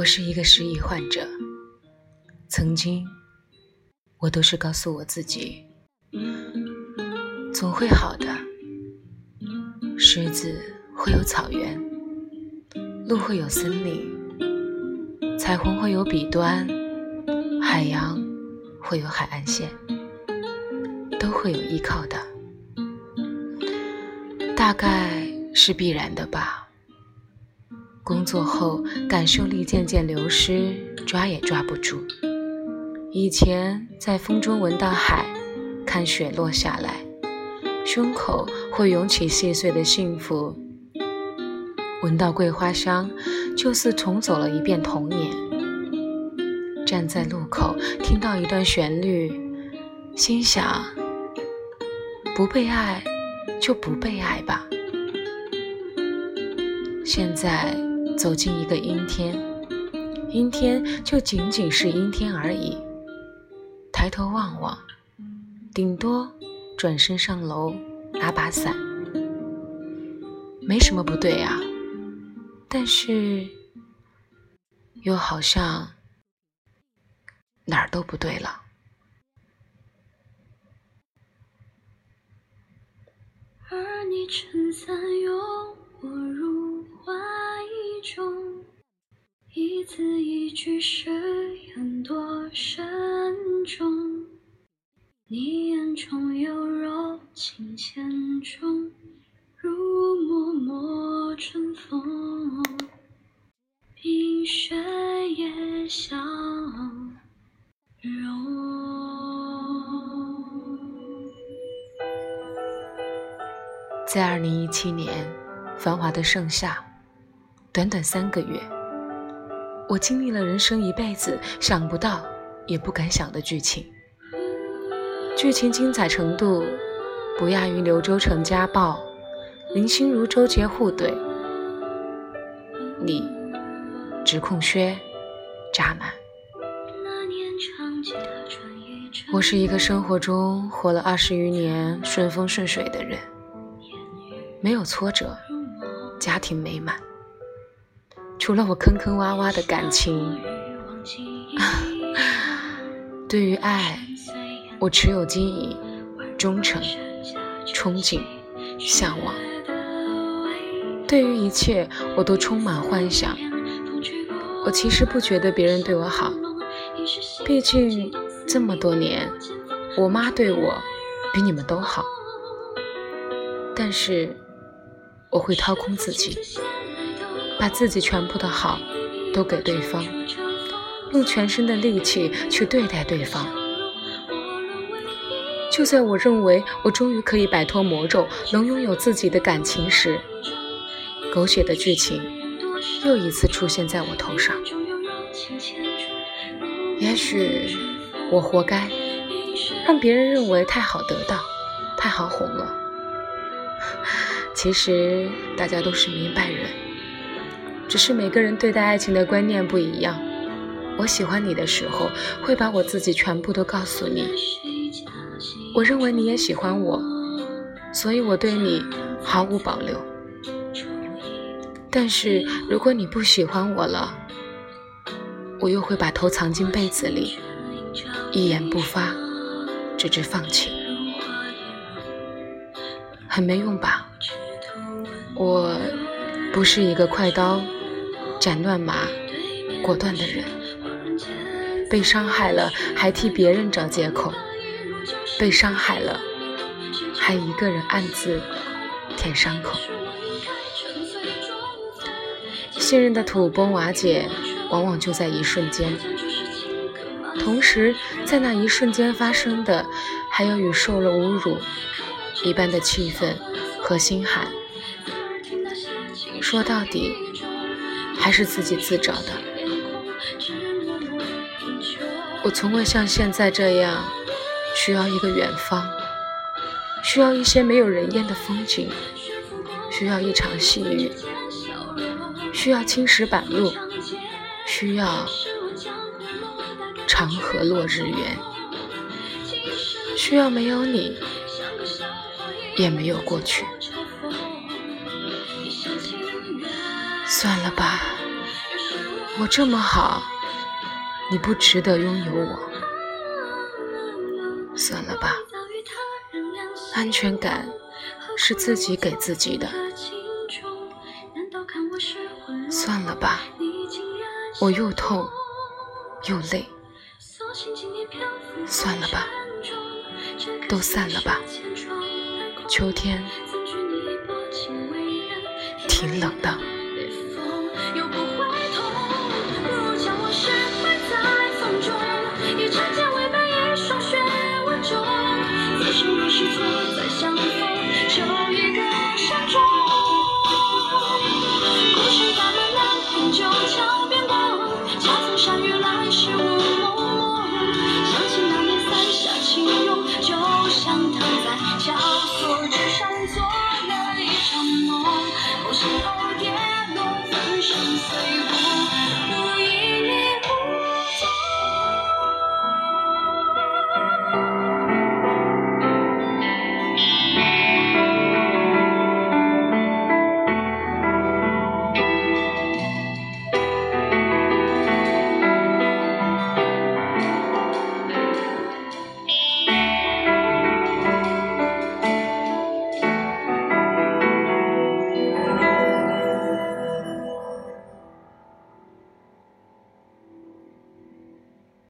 我是一个失忆患者，曾经我都是告诉我自己，总会好的。狮子会有草原，路会有森林，彩虹会有彼端，海洋会有海岸线，都会有依靠的，大概是必然的吧。工作后，感受力渐渐流失，抓也抓不住。以前在风中闻到海，看雪落下来，胸口会涌起细碎的幸福。闻到桂花香，就似重走了一遍童年。站在路口，听到一段旋律，心想：不被爱，就不被爱吧。现在。走进一个阴天，阴天就仅仅是阴天而已。抬头望望，顶多转身上楼拿把伞，没什么不对啊。但是又好像哪儿都不对了。而你撑伞拥我入。中一字一句誓言多慎重，你眼中有柔情千种，如脉脉春风，冰雪也相融。在二零一七年，繁华的盛夏。短短三个月，我经历了人生一辈子想不到也不敢想的剧情。剧情精彩程度不亚于刘洲成家暴，林心如、周杰互怼，你指控薛渣男。我是一个生活中活了二十余年顺风顺水的人，没有挫折，家庭美满。除了我坑坑洼洼的感情，对于爱，我持有经营、忠诚、憧憬、向往。对于一切，我都充满幻想。我其实不觉得别人对我好，毕竟这么多年，我妈对我比你们都好。但是，我会掏空自己。把自己全部的好都给对方，用全身的力气去对待对方。就在我认为我终于可以摆脱魔咒，能拥有自己的感情时，狗血的剧情又一次出现在我头上。也许我活该，让别人认为太好得到，太好哄了。其实大家都是明白人。只是每个人对待爱情的观念不一样。我喜欢你的时候，会把我自己全部都告诉你。我认为你也喜欢我，所以我对你毫无保留。但是如果你不喜欢我了，我又会把头藏进被子里，一言不发，直至放弃。很没用吧？我不是一个快刀。斩乱麻，果断的人，被伤害了还替别人找借口，被伤害了还一个人暗自舔伤口。信任的土崩瓦解，往往就在一瞬间。同时，在那一瞬间发生的，还有与受了侮辱一般的气愤和心寒。说到底。还是自己自找的。我从未像现在这样，需要一个远方，需要一些没有人烟的风景，需要一场细雨，需要青石板路，需要长河落日圆，需要没有你，也没有过去。算了吧，我这么好，你不值得拥有我。算了吧，安全感是自己给自己的。算了吧，我又痛又累。算了吧，都散了吧。秋天挺冷的。